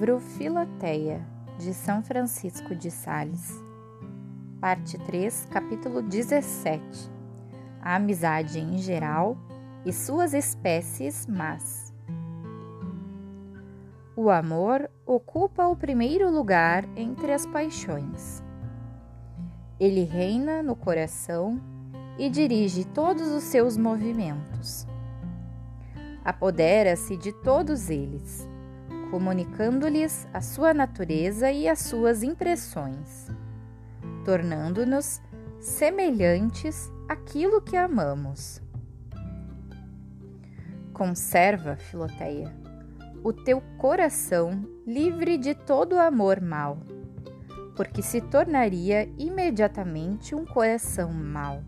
livro Filoteia, de São Francisco de Sales. Parte 3, capítulo 17. A amizade em geral e suas espécies más. O amor ocupa o primeiro lugar entre as paixões. Ele reina no coração e dirige todos os seus movimentos. Apodera-se de todos eles comunicando-lhes a sua natureza e as suas impressões, tornando-nos semelhantes àquilo que amamos. Conserva, Filoteia, o teu coração livre de todo amor mau, porque se tornaria imediatamente um coração mau.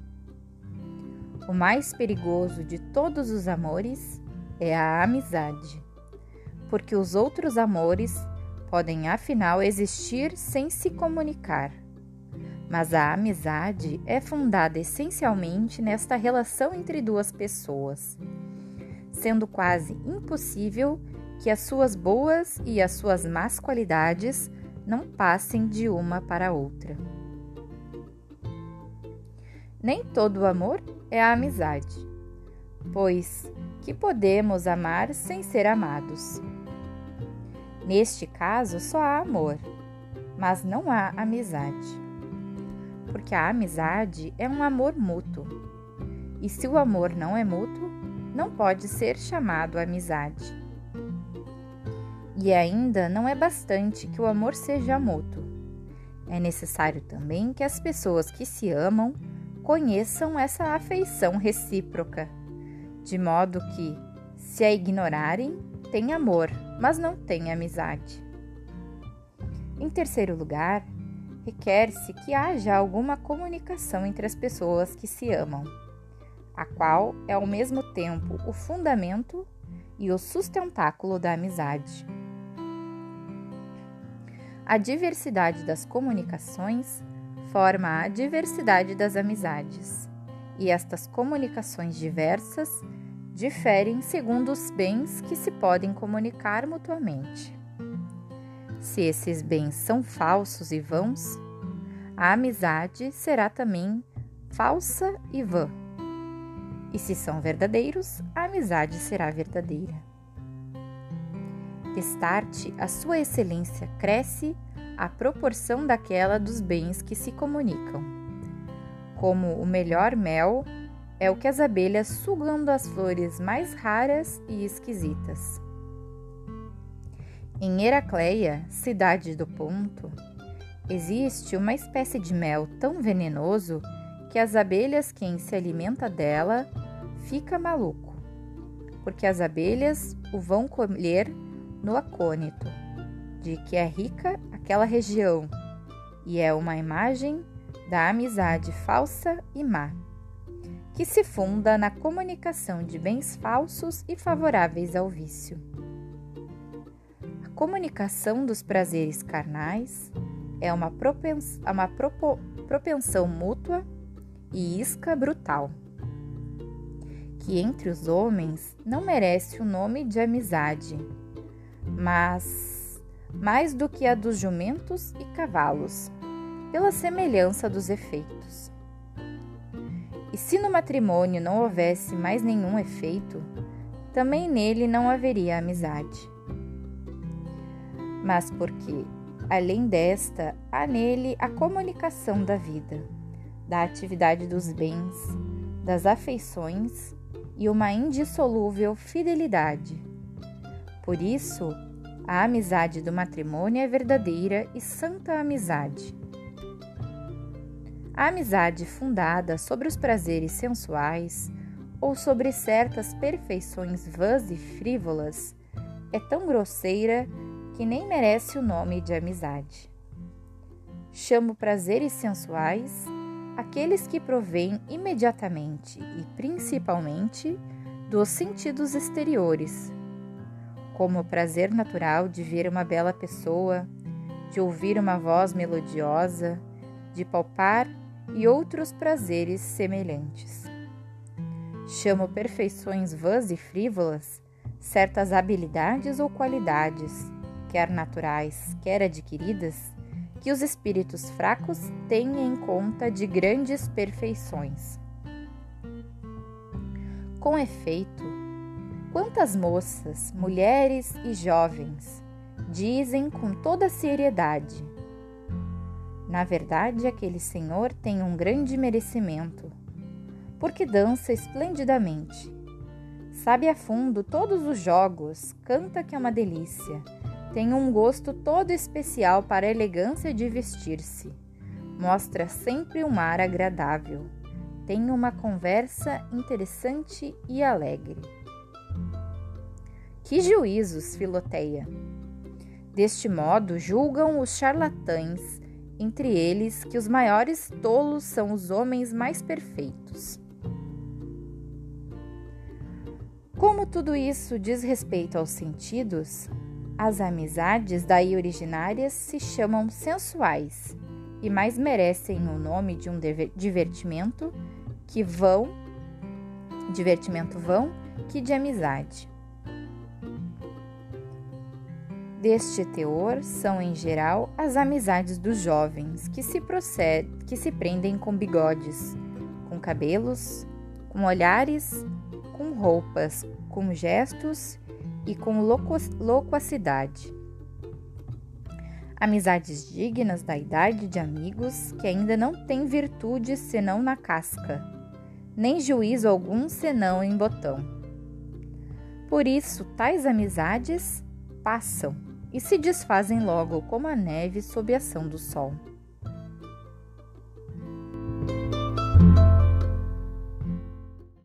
O mais perigoso de todos os amores é a amizade porque os outros amores podem afinal existir sem se comunicar. Mas a amizade é fundada essencialmente nesta relação entre duas pessoas, sendo quase impossível que as suas boas e as suas más qualidades não passem de uma para outra. Nem todo amor é a amizade, pois que podemos amar sem ser amados. Neste caso, só há amor, mas não há amizade. Porque a amizade é um amor mútuo. E se o amor não é mútuo, não pode ser chamado amizade. E ainda não é bastante que o amor seja mútuo. É necessário também que as pessoas que se amam conheçam essa afeição recíproca, de modo que, se a ignorarem, têm amor, mas não têm amizade. Em terceiro lugar, requer-se que haja alguma comunicação entre as pessoas que se amam, a qual é ao mesmo tempo o fundamento e o sustentáculo da amizade. A diversidade das comunicações forma a diversidade das amizades, e estas comunicações diversas diferem segundo os bens que se podem comunicar mutuamente. Se esses bens são falsos e vãos, a amizade será também falsa e vã. E se são verdadeiros, a amizade será verdadeira. Destarte, a sua excelência cresce à proporção daquela dos bens que se comunicam. Como o melhor mel é o que as abelhas sugam das flores mais raras e esquisitas. Em Heracleia, cidade do Ponto, existe uma espécie de mel tão venenoso que as abelhas quem se alimenta dela fica maluco, porque as abelhas o vão colher no acônito, de que é rica aquela região, e é uma imagem da amizade falsa e má que se funda na comunicação de bens falsos e favoráveis ao vício. A comunicação dos prazeres carnais é uma, propens uma propo propensão mútua e isca brutal, que entre os homens não merece o nome de amizade, mas mais do que a dos jumentos e cavalos, pela semelhança dos efeitos. E se no matrimônio não houvesse mais nenhum efeito, também nele não haveria amizade. Mas porque, além desta, há nele a comunicação da vida, da atividade dos bens, das afeições e uma indissolúvel fidelidade. Por isso, a amizade do matrimônio é verdadeira e santa amizade a amizade fundada sobre os prazeres sensuais ou sobre certas perfeições vãs e frívolas é tão grosseira que nem merece o nome de amizade. Chamo prazeres sensuais aqueles que provêm imediatamente e principalmente dos sentidos exteriores, como o prazer natural de ver uma bela pessoa, de ouvir uma voz melodiosa, de palpar e outros prazeres semelhantes. Chamo perfeições vãs e frívolas certas habilidades ou qualidades quer naturais, quer adquiridas, que os espíritos fracos têm em conta de grandes perfeições. Com efeito, quantas moças, mulheres e jovens dizem com toda seriedade: Na verdade, aquele senhor tem um grande merecimento, porque dança esplendidamente. Sabe a fundo todos os jogos, canta que é uma delícia tem um gosto todo especial para a elegância de vestir-se. Mostra sempre um ar agradável. Tem uma conversa interessante e alegre. Que juízos, Filoteia! Deste modo, julgam os charlatães, entre eles que os maiores tolos são os homens mais perfeitos. Como tudo isso diz respeito aos sentidos, as amizades daí originárias se chamam sensuais e mais merecem o nome de um divertimento que vão divertimento vão que de amizade. Deste teor são em geral as amizades dos jovens que se proced, que se prendem com bigodes, com cabelos, com olhares, com roupas, com gestos e com loquacidade. Amizades dignas da idade de amigos que ainda não têm virtude senão na casca, nem juízo algum senão em botão. Por isso, tais amizades passam e se desfazem logo como a neve sob a ação do sol.